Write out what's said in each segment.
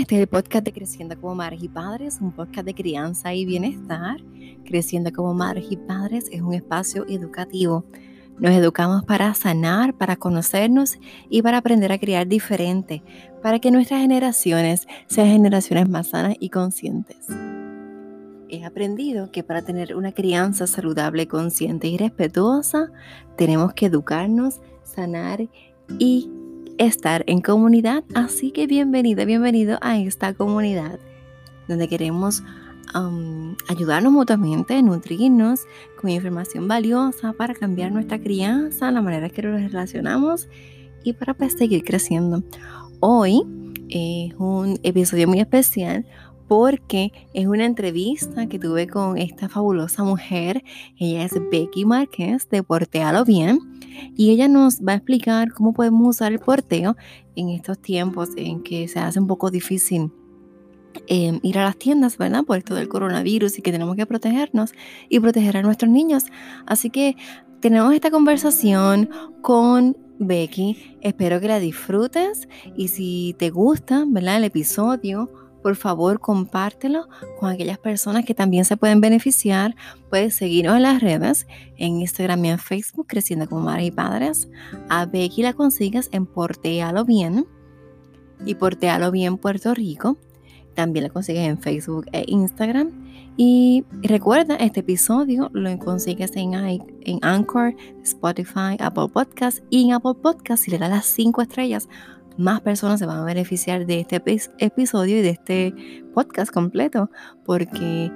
este es el podcast de Creciendo como Madres y Padres, un podcast de crianza y bienestar. Creciendo como Madres y Padres es un espacio educativo. Nos educamos para sanar, para conocernos y para aprender a criar diferente, para que nuestras generaciones sean generaciones más sanas y conscientes. He aprendido que para tener una crianza saludable, consciente y respetuosa, tenemos que educarnos, sanar y estar en comunidad. Así que bienvenida, bienvenido a esta comunidad donde queremos ayudarnos mutuamente, nutrirnos con información valiosa para cambiar nuestra crianza, la manera que nos relacionamos y para pues, seguir creciendo. Hoy es un episodio muy especial porque es una entrevista que tuve con esta fabulosa mujer. Ella es Becky Márquez de Portealo Bien y ella nos va a explicar cómo podemos usar el porteo en estos tiempos en que se hace un poco difícil em, ir a las tiendas, ¿verdad? Por esto del coronavirus y que tenemos que protegernos y proteger a nuestros niños. Así que tenemos esta conversación con Becky. Espero que la disfrutes y si te gusta, ¿verdad? El episodio por favor compártelo con aquellas personas que también se pueden beneficiar. Puedes seguirnos en las redes, en Instagram y en Facebook, Creciendo como Madres y Padres. A Becky la consigues en Portealo Bien y Portealo Bien Puerto Rico. También la consigues en Facebook e Instagram. Y recuerda, este episodio lo consigues en, Anchor, Spotify, Apple Podcasts y en Apple Podcasts si le das las 5 estrellas más personas se van a beneficiar de este episodio y de este podcast completo, porque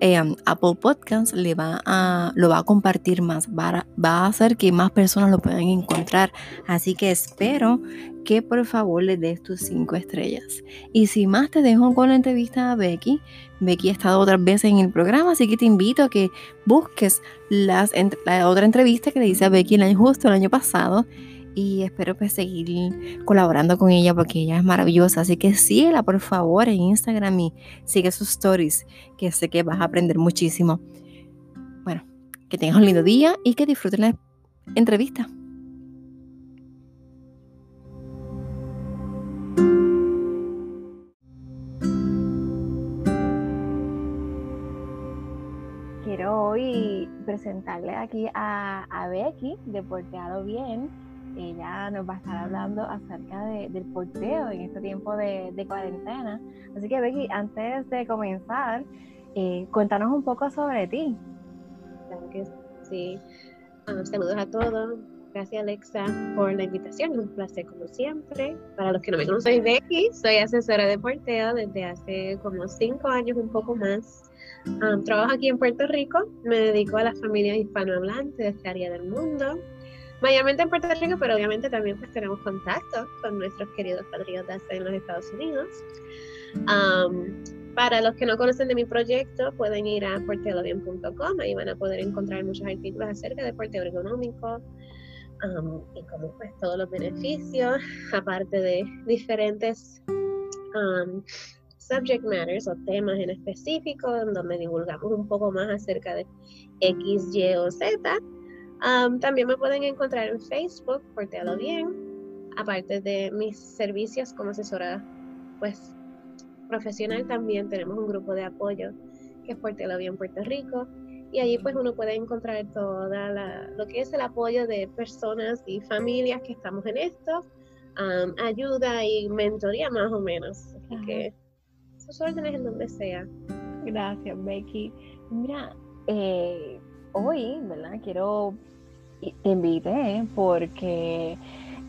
eh, Apple Podcasts le va a, lo va a compartir más, va a, hacer que más personas lo puedan encontrar. Así que espero que por favor le des tus cinco estrellas. Y si más te dejo con la entrevista a Becky, Becky ha estado otras veces en el programa, así que te invito a que busques las, la otra entrevista que le hice a Becky el año justo el año pasado y espero pues seguir colaborando con ella porque ella es maravillosa. Así que síguela por favor en Instagram y sigue sus stories que sé que vas a aprender muchísimo. Bueno, que tengas un lindo día y que disfruten la entrevista. Quiero hoy presentarle aquí a, a Becky de Porteado Bien ella nos va a estar hablando acerca del porteo en este tiempo de, cuarentena. Así que Becky, antes de comenzar, eh, cuéntanos un poco sobre ti. Claro que sí. Ah, saludos a todos. Gracias Alexa por la invitación, es un placer como siempre. Para los que no me conocen, soy Becky, soy asesora de porteo desde hace como cinco años, un poco más. Ah, trabajo aquí en Puerto Rico, me dedico a las familias hispanohablantes de esta área del mundo mayormente en Puerto Rico, pero obviamente también pues tenemos contacto con nuestros queridos patriotas en los Estados Unidos. para los que no conocen de mi proyecto, pueden ir a portealobien.com, ahí van a poder encontrar muchos artículos acerca de porteo ergonómico y como pues todos los beneficios, aparte de diferentes subject matters o temas en específico, donde divulgamos un poco más acerca de X, Y o Z también me pueden encontrar en Facebook, Portelo Bien, aparte de mis servicios como asesora pues, profesional, también tenemos un grupo de apoyo que es Portelo Bien Puerto Rico. Y allí pues uno puede encontrar toda lo que es el apoyo de personas y familias que estamos en esto, ayuda y mentoría más o menos. Así que sus órdenes en donde sea. Gracias, Becky. Mira, eh, hoy, ¿verdad? Quiero, te porque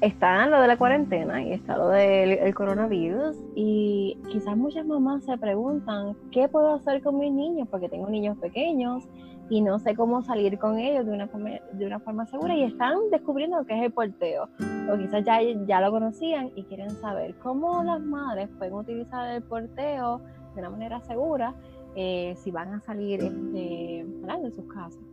está lo de la cuarentena y está lo del coronavirus y quizás muchas mamás se preguntan, ¿qué puedo hacer con mis niños? Porque tengo niños pequeños y no sé cómo salir con ellos de una forma, de una forma segura y están descubriendo lo que es el porteo. O quizás ya, ya lo conocían y quieren saber cómo las madres pueden utilizar el porteo de una manera segura eh, si van a salir este, de sus casas.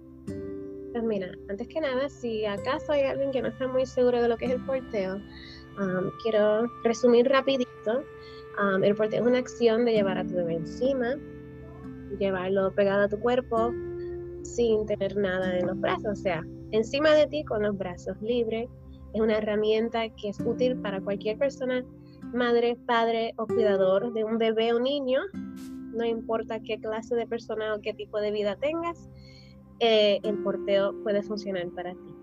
Pues mira, antes que nada, si acaso hay alguien que no está muy seguro de lo que es el porteo, um, quiero resumir rapidito. Um, el porteo es una acción de llevar a tu bebé encima, llevarlo pegado a tu cuerpo sin tener nada en los brazos, o sea, encima de ti con los brazos libres. Es una herramienta que es útil para cualquier persona madre, padre o cuidador de un bebé o niño, no importa qué clase de persona o qué tipo de vida tengas, eh, el porteo puede funcionar para ti.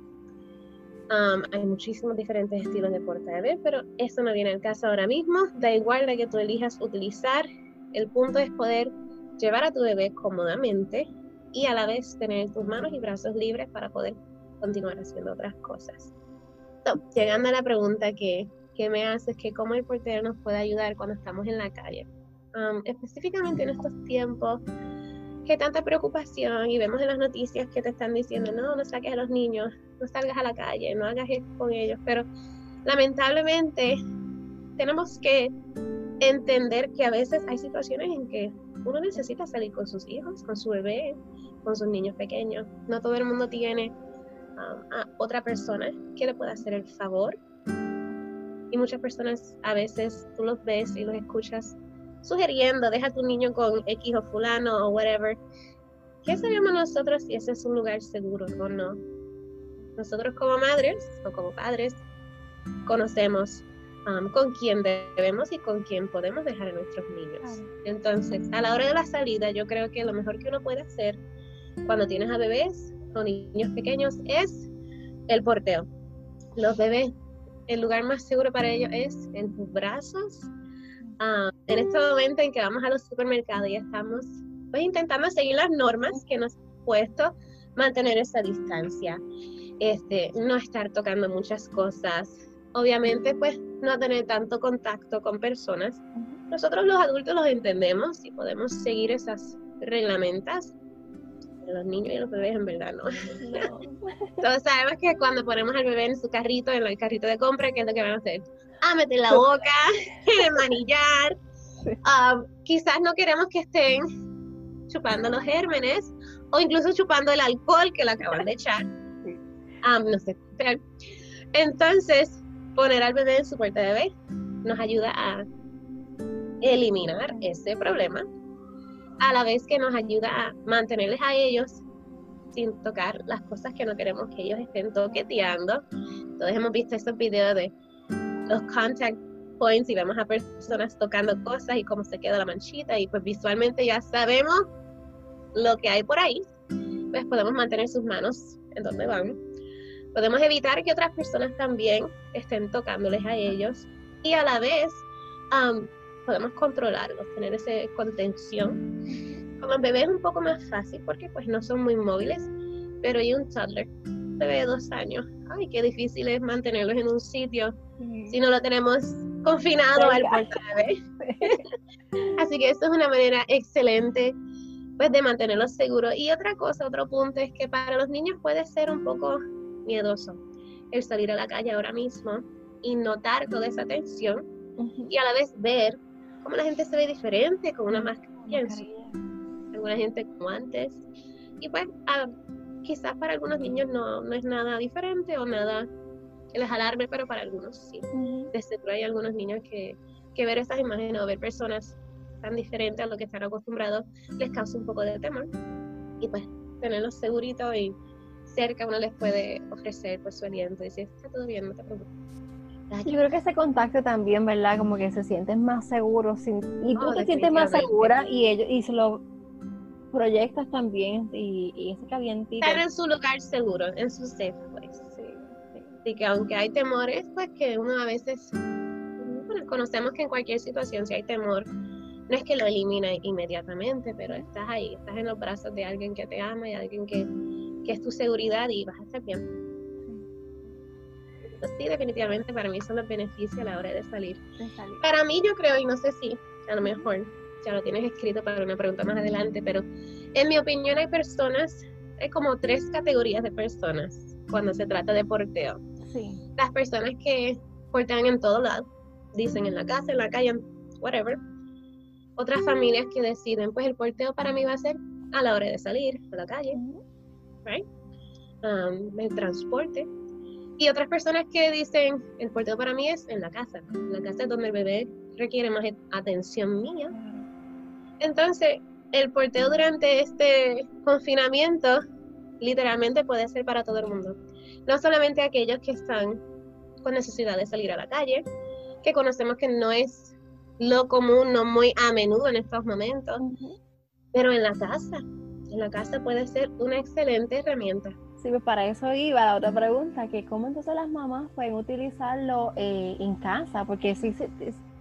hay muchísimos diferentes estilos de porte bebé, pero eso no viene al caso ahora mismo. Da igual de que tú elijas utilizar. El punto es poder llevar a tu bebé cómodamente y a la vez tener tus manos y brazos libres para poder continuar haciendo otras cosas. llegando a la pregunta que, que me haces, que cómo el portero nos puede ayudar cuando estamos en la calle. Específicamente en estos tiempos que tanta preocupación y vemos en las noticias que te están diciendo, no, no saques a los niños, no salgas a la calle, no hagas esto con ellos, pero lamentablemente tenemos que entender que a veces hay situaciones en que uno necesita salir con sus hijos, con su bebé, con sus niños pequeños. No todo el mundo tiene um, a otra persona que le pueda hacer el favor. Y muchas personas a veces tú los ves y los escuchas sugiriendo, deja a tu niño con X o fulano o whatever. ¿Qué sabemos nosotros si ese es un lugar seguro o no? Nosotros como madres o como padres conocemos um, con quién debemos y con quién podemos dejar a nuestros niños. Entonces, a la hora de la salida, yo creo que lo mejor que uno puede hacer cuando tienes a bebés o niños pequeños es el porteo. Los bebés, el lugar más seguro para ellos es en tus brazos en este momento en que vamos a los supermercados y estamos pues intentando seguir las normas que nos han puesto, mantener esa distancia, este, no estar tocando muchas cosas, obviamente pues no tener tanto contacto con personas. Nosotros los adultos los entendemos y podemos seguir esas reglamentas, los niños y los bebés en verdad no. Todos sabemos que cuando ponemos al bebé en su carrito, en el carrito de compra, ¿qué es lo que van a hacer? a meter la boca, el manillar. Ah, quizás no queremos que estén chupando los gérmenes o incluso chupando el alcohol que le acaban de echar. Ah, no sé. Entonces, poner al bebé en su puerta de bebé nos ayuda a eliminar ese problema, a la vez que nos ayuda a mantenerles a ellos sin tocar las cosas que no queremos que ellos estén toqueteando. Todos hemos visto esos videos de los contact points y vemos a personas tocando cosas y cómo se queda la manchita y pues visualmente ya sabemos lo que hay por ahí, pues podemos mantener sus manos en donde van. Podemos evitar que otras personas también estén tocándoles a ellos y a la vez um, podemos controlarlos, tener esa contención. Con los bebés es un poco más fácil porque pues no son muy móviles, pero hay un toddler, un bebé de dos años, ay, qué difícil es mantenerlos en un sitio si no lo tenemos confinado al puerto Así que eso es una manera excelente pues de mantenerlos seguros. Y otra cosa, otro punto es que para los niños puede ser un poco miedoso el salir a la calle ahora mismo y notar toda esa tensión y a la vez ver cómo la gente se ve diferente con una mascarilla. Alguna gente como antes. Y pues ah, quizás para algunos niños no, no es nada diferente o nada que les alarme, pero para algunos sí. De seguro hay algunos niños que, que ver estas imágenes o ver personas tan diferentes a lo que están acostumbrados les causa un poco de temor. Y pues tenerlos seguritos y cerca uno les puede ofrecer pues su aliento y decir, está todo bien, no te preocupes. Yo creo que ese contacto también, ¿verdad? Como que se sienten más seguros y tú te sientes más segura y ellos y se lo proyectas también y, y ese calientito. Estar en su lugar seguro, en su safe place. Así que aunque hay temores, pues que uno a veces, bueno, conocemos que en cualquier situación si hay temor, no es que lo elimina inmediatamente, pero estás ahí, estás en los brazos de alguien que te ama y alguien que, que es tu seguridad y vas a estar bien. Entonces, sí, definitivamente para mí son los beneficios a la hora de salir. Para mí yo creo, y no sé si a lo mejor ya lo tienes escrito para una pregunta más adelante, pero en mi opinión hay personas, hay como tres categorías de personas cuando se trata de porteo. Las personas que portean en todo lado, dicen en la casa, en la calle, whatever. Otras familias que deciden, pues el porteo para mí va a ser a la hora de salir a la calle, right? Um, el transporte. Y otras personas que dicen, el porteo para mí es en la casa. En la casa es donde el bebé requiere más atención mía. Entonces, el porteo durante este confinamiento literalmente puede ser para todo el mundo no solamente aquellos que están con necesidad de salir a la calle, que conocemos que no es lo común, no muy a menudo en estos momentos, pero en la casa, en la casa puede ser una excelente herramienta. Sí, pues para eso iba la otra pregunta, que cómo entonces las mamás pueden utilizarlo eh, en casa, porque sí,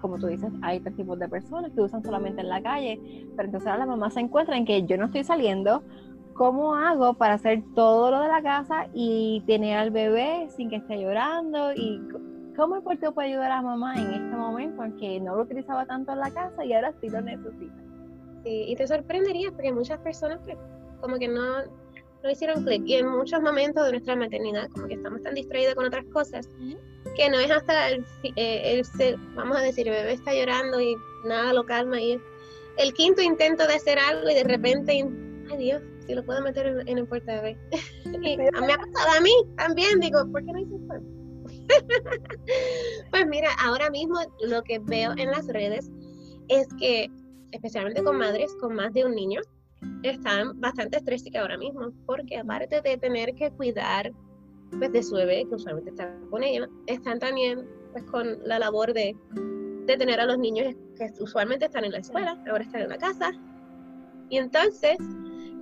como tú dices, hay tres tipos de personas que usan solamente en la calle, pero entonces ahora las mamás se encuentran que yo no estoy saliendo, ¿cómo hago para hacer todo lo de la casa y tener al bebé sin que esté llorando? ¿Y cómo el porteo puede ayudar a la mamá en este momento, aunque no lo utilizaba tanto en la casa y ahora sí lo necesita? Sí, y te sorprendería porque muchas personas pues, como que no no hicieron clic. Y en muchos momentos de nuestra maternidad, como que estamos tan distraídos con otras cosas, que no es hasta el, eh, vamos a decir, el bebé está llorando y nada lo calma. Y el quinto intento de hacer algo y de repente, ay Dios, si lo puedo meter en, el puerta y me ha pasado a mí también, digo, ¿por qué no hice esto? pues mira, ahora mismo lo que veo en las redes es que, especialmente con madres con más de un niño, están bastante estrésicas ahora mismo, porque aparte de tener que cuidar pues, de su bebé, que usualmente está con ella, están también pues, con la labor de, de tener a los niños que usualmente están en la escuela, ahora están en la casa. Y entonces,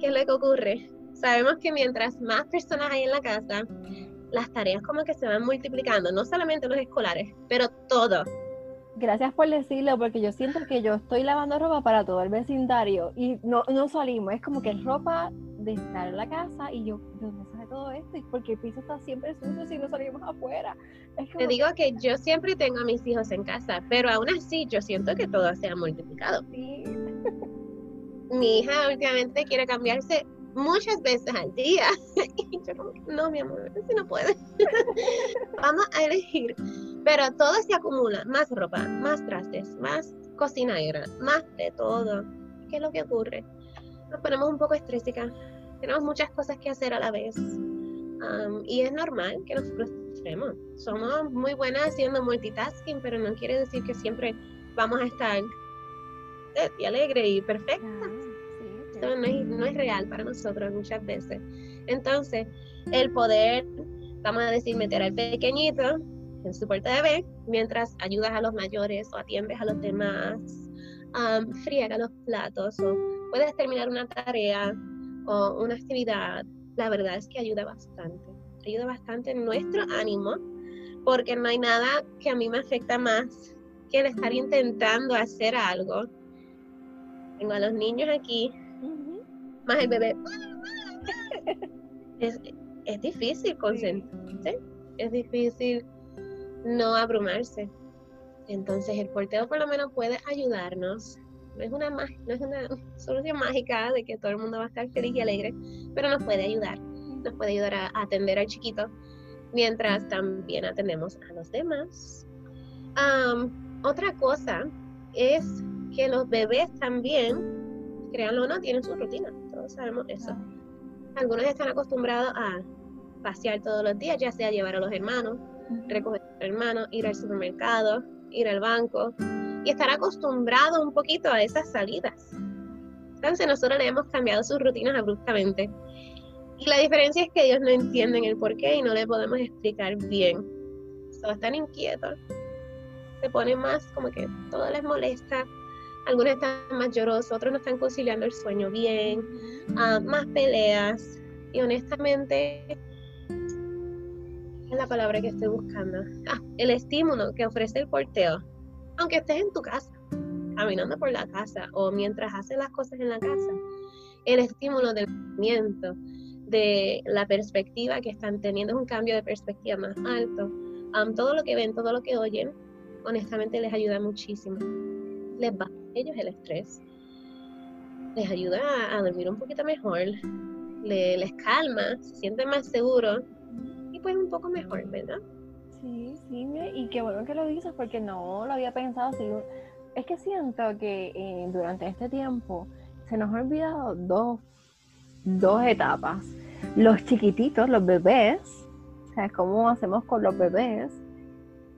¿qué es lo que ocurre? Sabemos que mientras más personas hay en la casa, las tareas como que se van multiplicando, no solamente los escolares, pero todo, Gracias por decirlo, porque yo siento que yo estoy lavando ropa para todo el vecindario y no, no salimos. Es como que es ropa de estar en la casa y yo, ¿de dónde sale todo esto? Y porque el piso está siempre sucio si no salimos afuera. Te digo que yo siempre tengo a mis hijos en casa, pero aún así yo siento que todo se ha multiplicado. Sí. Mi hija últimamente quiere cambiarse muchas veces al día. Y yo no, mi amor, si no puede. Vamos a elegir. Pero todo se acumula, más ropa, más trastes, más cocinera, más de todo. ¿Qué es lo que ocurre? Nos ponemos un poco estrésicas, tenemos muchas cosas que hacer a la vez. y es normal que nos frustremos. Somos muy buenas haciendo multitasking, pero no quiere decir que siempre vamos a estar y alegre y perfecta no es, real para nosotros muchas veces. Entonces, el poder, vamos a decir, meter al pequeñito en su puerta de bebé, mientras ayudas a los mayores o atiendes a los demás, um, friega los platos o puedes terminar una tarea o una actividad, la verdad es que ayuda bastante. Ayuda bastante en nuestro ánimo, porque no hay nada que a mí me afecta más que el estar intentando hacer algo. Tengo a los niños aquí más el bebé. Es, es difícil concentrarse, es difícil no abrumarse. Entonces el porteo por lo menos puede ayudarnos. No es, una, no es una solución mágica de que todo el mundo va a estar feliz y alegre, pero nos puede ayudar. Nos puede ayudar a, atender al chiquito mientras también atendemos a los demás. otra cosa es que los bebés también, créanlo o no, tienen su rutina sabemos eso. Algunos están acostumbrados a pasear todos los días, ya sea llevar a los hermanos, recoger a los hermanos, ir al supermercado, ir al banco y estar acostumbrados un poquito a esas salidas. Entonces nosotros le hemos cambiado sus rutinas abruptamente. Y la diferencia es que ellos no entienden el por qué y no le podemos explicar bien. Solo están inquietos. Se ponen más como que todo les molesta algunos están más llorosos, otros no están conciliando el sueño bien, ah, más peleas. Y honestamente, es la palabra que estoy buscando. Ah, el estímulo que ofrece el porteo, aunque estés en tu casa, caminando por la casa o mientras haces las cosas en la casa, el estímulo del movimiento, de la perspectiva que están teniendo, es un cambio de perspectiva más alto. todo lo que ven, todo lo que oyen, honestamente les ayuda muchísimo. Les va ellos el estrés, les ayuda a, dormir un poquito mejor, les calma, se sienten más seguros y pues un poco mejor, ¿verdad? Sí, sí, y qué bueno que lo dices porque no lo había pensado así. Es que siento que eh, durante este tiempo se nos ha olvidado dos, dos etapas. Los chiquititos, los bebés, o sea, cómo hacemos con los bebés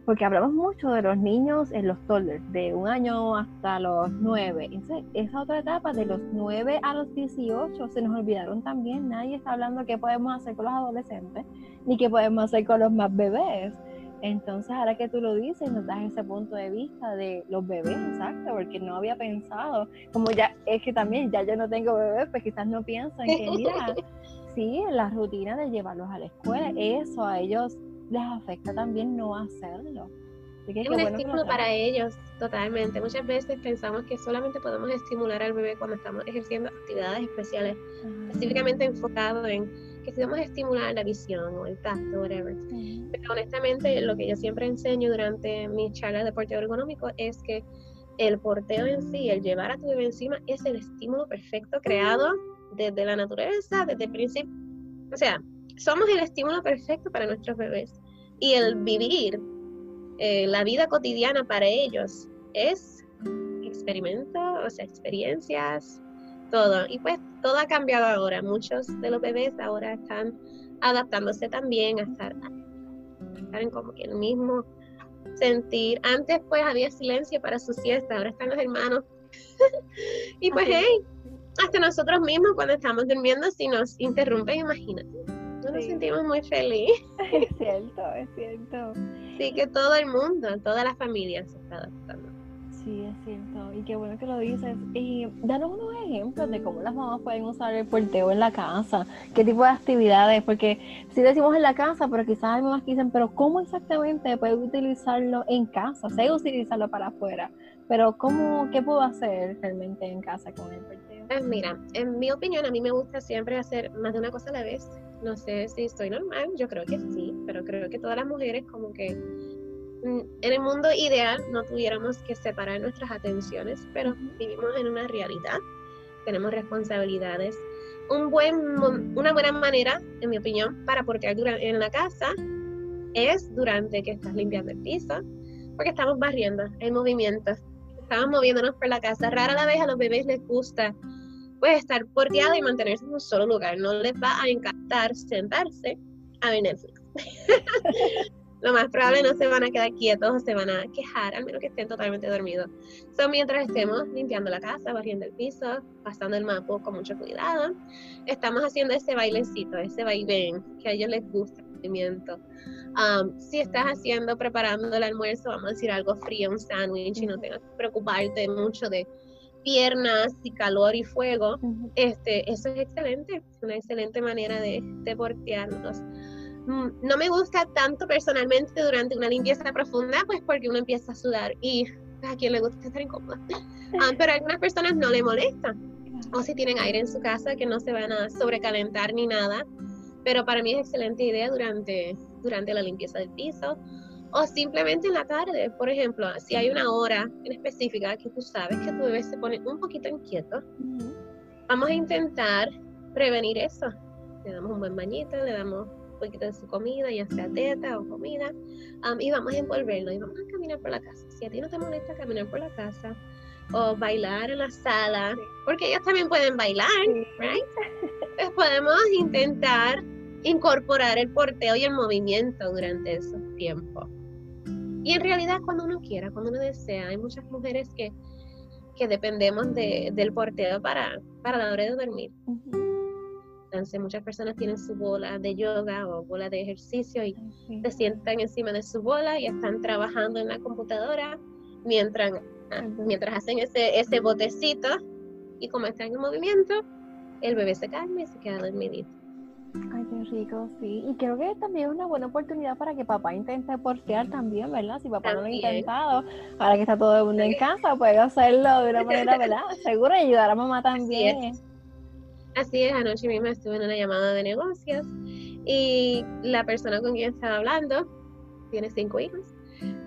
porque hablamos mucho de los niños en los toddlers, de un año hasta los nueve. Entonces, esa otra etapa, de los nueve a los 18, se nos olvidaron también. Nadie está hablando qué podemos hacer con los adolescentes, ni qué podemos hacer con los más bebés. Entonces, ahora que tú lo dices, nos das ese punto de vista de los bebés, exacto, porque no había pensado, como ya, es que también ya yo no tengo bebés, pues quizás no piensan que, mira, sí, la rutina de llevarlos a la escuela, eso a ellos les afecta también no hacerlo. es un estímulo para ellos, totalmente. Muchas veces pensamos que solamente podemos estimular al bebé cuando estamos ejerciendo actividades especiales, específicamente enfocado en que si vamos a estimular la visión o el tacto, whatever. Pero honestamente, lo que yo siempre enseño durante mis charlas de porteo ergonómico es que el porteo en sí, el llevar a tu bebé encima, es el estímulo perfecto creado desde la naturaleza, desde el principio. O sea, somos el estímulo perfecto para nuestros bebés. Y el vivir eh, la vida cotidiana para ellos es experimento, o sea, experiencias, todo. Y pues todo ha cambiado ahora. Muchos de los bebés ahora están adaptándose también a estar, en como que el mismo sentir. Antes pues había silencio para su siesta, ahora están los hermanos. y pues hey, hasta nosotros mismos cuando estamos durmiendo, si nos interrumpen, imagínate. Nos sentimos muy felices. Es cierto, es cierto. Sí, que todo el mundo, toda la familia se está adaptando. Sí, es cierto. Y qué bueno que lo dices. Y danos unos ejemplos de cómo las mamás pueden usar el porteo en la casa. ¿Qué tipo de actividades? Porque si decimos en la casa, pero quizás hay mamás que dicen, pero ¿cómo exactamente puedo utilizarlo en casa? Sé utilizarlo para afuera. Pero ¿cómo, qué puedo hacer realmente en casa con el porteo? Pues mira, en mi opinión, a mí me gusta siempre hacer más de una cosa a la vez. No sé si estoy normal, yo creo que sí, pero creo que todas las mujeres como que Mm, en el mundo ideal no tuviéramos que separar nuestras atenciones, pero vivimos en una realidad, tenemos responsabilidades. Un buen, una buena manera, en mi opinión, para portear en la casa es durante que estás limpiando el piso, porque estamos barriendo, hay movimiento, estamos moviéndonos por la casa. Rara la vez a los bebés les gusta pues estar porteado y mantenerse en un solo lugar. No les va a encantar sentarse a ver Netflix. lo más probable no se van a quedar quietos o se van a quejar, al menos que estén totalmente dormidos. Son mientras estemos limpiando la casa, barriendo el piso, pasando el mapa con mucho cuidado, estamos haciendo ese bailecito, ese vaivén que a ellos les gusta, el movimiento. Um, si estás haciendo, preparando el almuerzo, vamos a decir algo frío, un sándwich, y no tengas que preocuparte mucho de piernas y calor y fuego, este, eso es excelente, es una excelente manera de, de portearlos. Mm, no me gusta tanto personalmente durante una limpieza profunda, pues porque uno empieza a sudar y a quien le gusta estar incómoda. Ah, pero a algunas personas no le molesta. O si tienen aire en su casa, que no se van a sobrecalentar ni nada. Pero para mí es excelente idea durante, durante la limpieza del piso. O simplemente en la tarde, por ejemplo, si hay una hora en específica que tú sabes que tu bebé se pone un poquito inquieto, vamos a intentar prevenir eso. Le damos un buen bañito, le damos poquito de su comida, ya sea teta o comida, y vamos a envolverlo y vamos a caminar por la casa. Si a ti no te molesta caminar por la casa o bailar en la sala, porque ellos también pueden bailar, right? Pues podemos intentar incorporar el porteo y el movimiento durante esos tiempos. Y en realidad cuando uno quiera, cuando uno desea, hay muchas mujeres que, que dependemos de, del porteo para, para la hora de dormir. Entonces muchas personas tienen su bola de yoga o bola de ejercicio y se sientan encima de su bola y están trabajando en la computadora mientras, ah, mientras hacen ese, ese botecito y como están en movimiento, el bebé se calma y se queda dormidito. Ay, qué rico, sí. Y creo que también es una buena oportunidad para que papá intente portear también, ¿verdad? Si papá no lo ha intentado, ahora que está todo el mundo en casa, puede hacerlo de una manera, ¿verdad? Seguro y ayudar a mamá también. Así es, anoche misma estuve en una llamada de negocios y la persona con quien estaba hablando tiene cinco hijos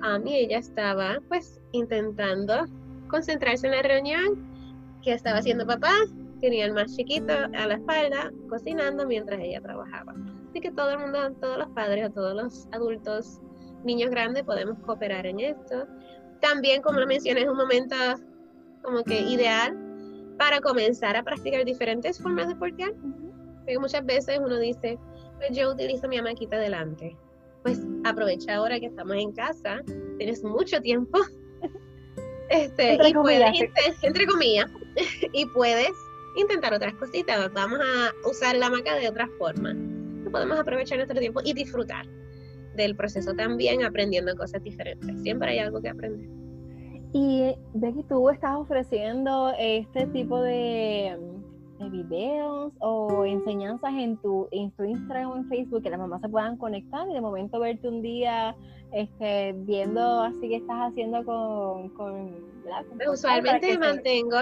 a mí ella estaba pues intentando concentrarse en la reunión que estaba haciendo papá, tenía el más chiquito a la espalda cocinando mientras ella trabajaba. Así que todo el mundo, todos los padres o todos los adultos, niños grandes podemos cooperar en esto. También, como lo mencioné, es un momento como que ideal para comenzar a practicar diferentes formas de portear. Porque muchas veces uno dice, pues yo utilizo mi amaquita delante. Pues aprovecha ahora que estamos en casa, tienes mucho tiempo. Este, entre y comillas, puedes, entre comillas, y puedes intentar otras cositas. Vamos a usar la hamaca de otra forma. Podemos aprovechar nuestro tiempo y disfrutar. del proceso también aprendiendo cosas diferentes. Siempre hay algo que aprender. Y Becky, tú estás ofreciendo este tipo de videos o enseñanzas en tu, en tu Instagram o en Facebook que las mamás se puedan conectar y de momento verte un día este, viendo así que estás haciendo con, con, usualmente me mantengo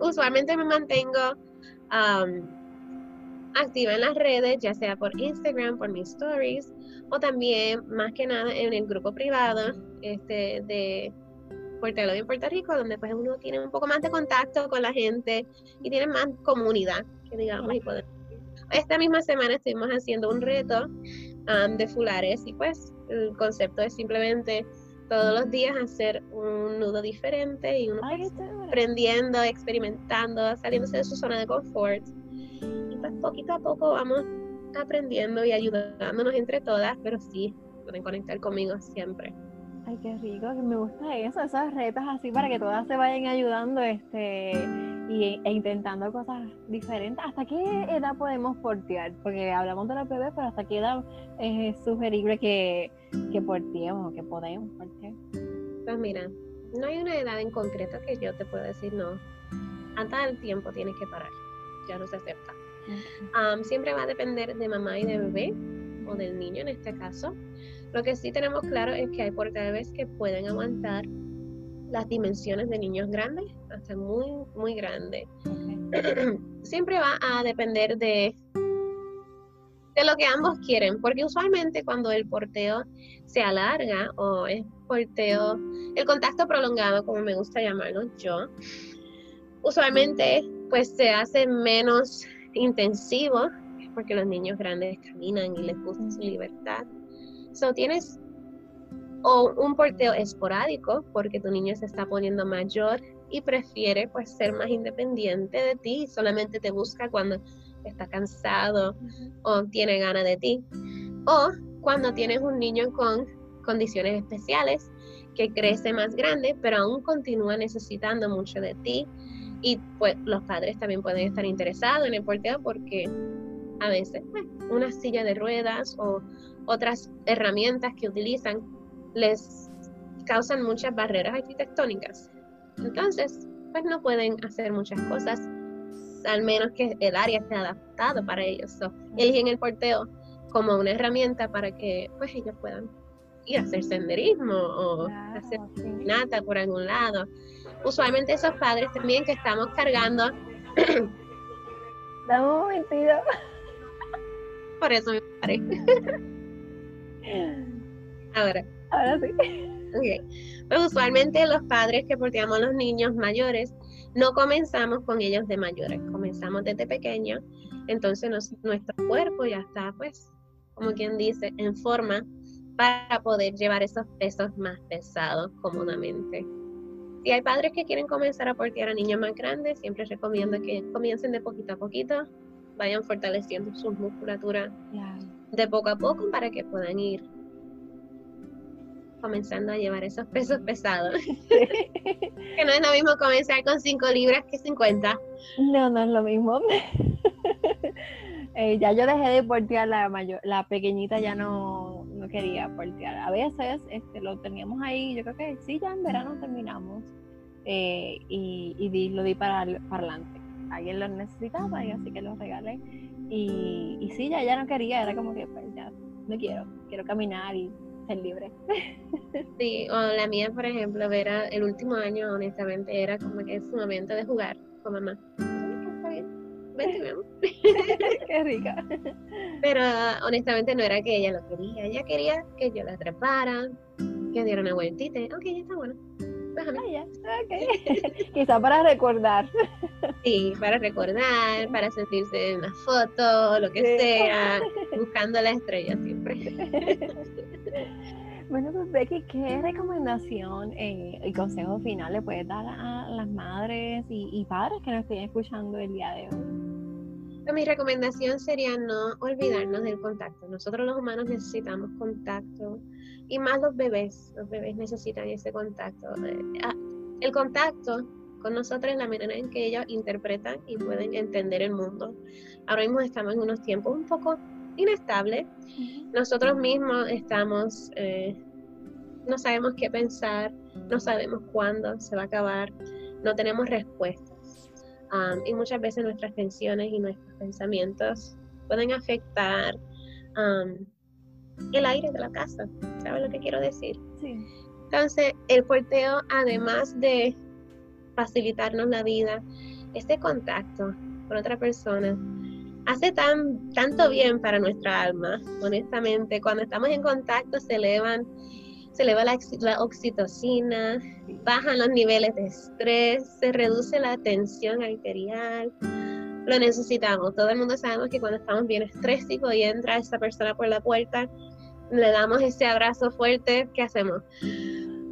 usualmente me mantengo activa en las redes ya sea por Instagram por mis stories o también más que nada en el grupo privado este de Puerto en Puerto Rico, donde pues uno tiene un poco más de contacto con la gente y tiene más comunidad, que digamos, y poder. Esta misma semana estuvimos haciendo un reto um, de fulares y pues el concepto es simplemente todos los días hacer un nudo diferente y uno aprendiendo, experimentando, saliéndose de su zona de confort. Y pues poquito a poco vamos aprendiendo y ayudándonos entre todas, pero sí, pueden conectar conmigo siempre. Ay, qué rico, que me gusta eso, esas retas así para que todas se vayan ayudando este y, e intentando cosas diferentes. ¿Hasta qué edad podemos portear? Porque hablamos de los bebés, pero ¿hasta qué edad es sugerible que, que porteemos, que podemos portear? Pues mira, no hay una edad en concreto que yo te pueda decir no. A tal tiempo tienes que parar, ya no se acepta. siempre va a depender de mamá y de bebé, o del niño en este caso. Lo que sí tenemos claro es que hay bebés que pueden aguantar las dimensiones de niños grandes, hasta muy, muy grandes. Siempre va a depender de, de lo que ambos quieren, porque usualmente cuando el porteo se alarga o es porteo, el contacto prolongado, como me gusta llamarlo yo, usualmente pues se hace menos intensivo, porque los niños grandes caminan y les gusta su libertad. So, tienes un porteo esporádico porque tu niño se está poniendo mayor y prefiere pues ser más independiente de ti, solamente te busca cuando está cansado o tiene ganas de ti. O cuando tienes un niño con condiciones especiales que crece más grande, pero aún continúa necesitando mucho de ti. Y pues los padres también pueden estar interesados en el porteo porque a veces pues, una silla de ruedas o otras herramientas que utilizan les causan muchas barreras arquitectónicas. Entonces, pues no pueden hacer muchas cosas, al menos que el área esté adaptado para ellos. So, eligen el porteo como una herramienta para que pues ellos puedan ir a hacer senderismo o hacer nata por algún lado. Usualmente esos padres también que estamos cargando. Dame un momentito. Por eso me paré. Ahora. Ahora sí. Okay. Pues usualmente los padres que porteamos a los niños mayores no comenzamos con ellos de mayores, comenzamos desde pequeños, entonces nuestro cuerpo ya está pues, como quien dice, en forma para poder llevar esos pesos más pesados cómodamente. Si hay padres que quieren comenzar a portear a niños más grandes, siempre recomiendo que comiencen de poquito a poquito, vayan fortaleciendo su musculatura de poco a poco para que puedan ir comenzando a llevar esos pesos pesados. que no es lo mismo comenzar con 5 libras que 50. No, no es lo mismo. Eh, ya yo dejé de portear la mayor, la pequeñita ya no, no quería portear. A veces este, lo teníamos ahí, yo creo que sí, ya en verano terminamos eh, y, y lo di para, para adelante. Alguien lo necesitaba y así que lo regalé. Y, y sí, ya, ya no quería, era como que pues ya no quiero, quiero caminar y ser libre. Sí, o la mía, por ejemplo, era el último año, honestamente, era como que es su momento de jugar con mamá. Está bien, vente, Qué rica. Pero honestamente no era que ella lo quería, ella quería que yo la trepara, que diera una vueltita. Ok, ya está bueno. Quizá para recordar. Sí, para recordar, para sentirse en una foto, lo que sea, buscando la estrella siempre. Bueno, pues Becky, ¿qué recomendación eh, y consejo final le puedes dar a las madres y, padres que nos estén escuchando el día de hoy? Pues mi recomendación sería no olvidarnos del contacto. Nosotros los humanos necesitamos contacto y más los bebés, los bebés necesitan ese contacto. Eh, ah, el contacto con nosotros es la manera en que ellos interpretan y pueden entender el mundo. Ahora mismo estamos en unos tiempos un poco inestable. Nosotros mismos estamos, eh, no sabemos qué pensar, no sabemos cuándo se va a acabar, no tenemos respuestas. Um, y muchas veces nuestras tensiones y nuestros pensamientos pueden afectar um, el aire de la casa. ¿Sabes lo que quiero decir? Sí. Entonces, el porteo, además de facilitarnos la vida, este contacto con otra persona, hace tan, tanto bien para nuestra alma, honestamente. Cuando estamos en contacto se elevan, se eleva la, la oxitocina, bajan los niveles de estrés, se reduce la tensión arterial. Lo necesitamos. Todo el mundo sabemos que cuando estamos bien estrésicos y entra esa persona por la puerta, le damos ese abrazo fuerte, ¿qué hacemos? Sí.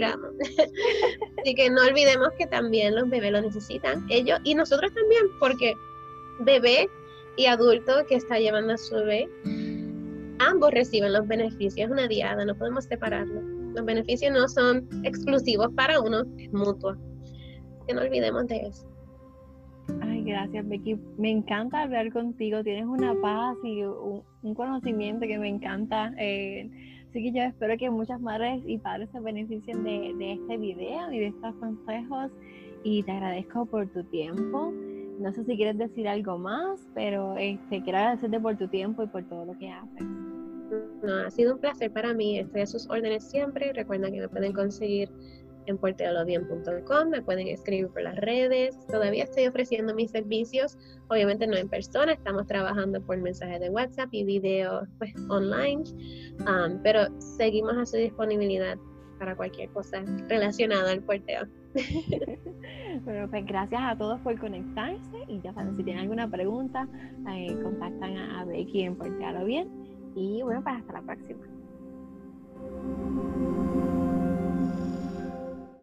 Así que no olvidemos que también los bebés lo necesitan, ellos y nosotros también, porque bebé y adulto que está llevando a su bebé, ambos reciben los beneficios, es una diada, no podemos separarlo. Los beneficios no son exclusivos para uno, es mutuo. Que no olvidemos de eso. Ay, gracias Becky. Me encanta hablar contigo. Tienes una paz y un, conocimiento que me encanta. Eh, así que yo espero que muchas madres y padres se beneficien de, de este video y de estos consejos. Y te agradezco por tu tiempo. No sé si quieres decir algo más, pero este, quiero agradecerte por tu tiempo y por todo lo que haces. No, ha sido un placer para mí. Estoy a sus órdenes siempre. Recuerda que me pueden conseguir en puerteolobien.com, me pueden escribir por las redes. Todavía estoy ofreciendo mis servicios, obviamente no en persona, estamos trabajando por mensajes de WhatsApp y video pues, online, um, pero seguimos a su disponibilidad para cualquier cosa relacionada al puerteo. bueno, pues gracias a todos por conectarse y ya saben, si tienen alguna pregunta, eh, contactan a Becky en Portealo Bien y bueno, pues hasta la próxima.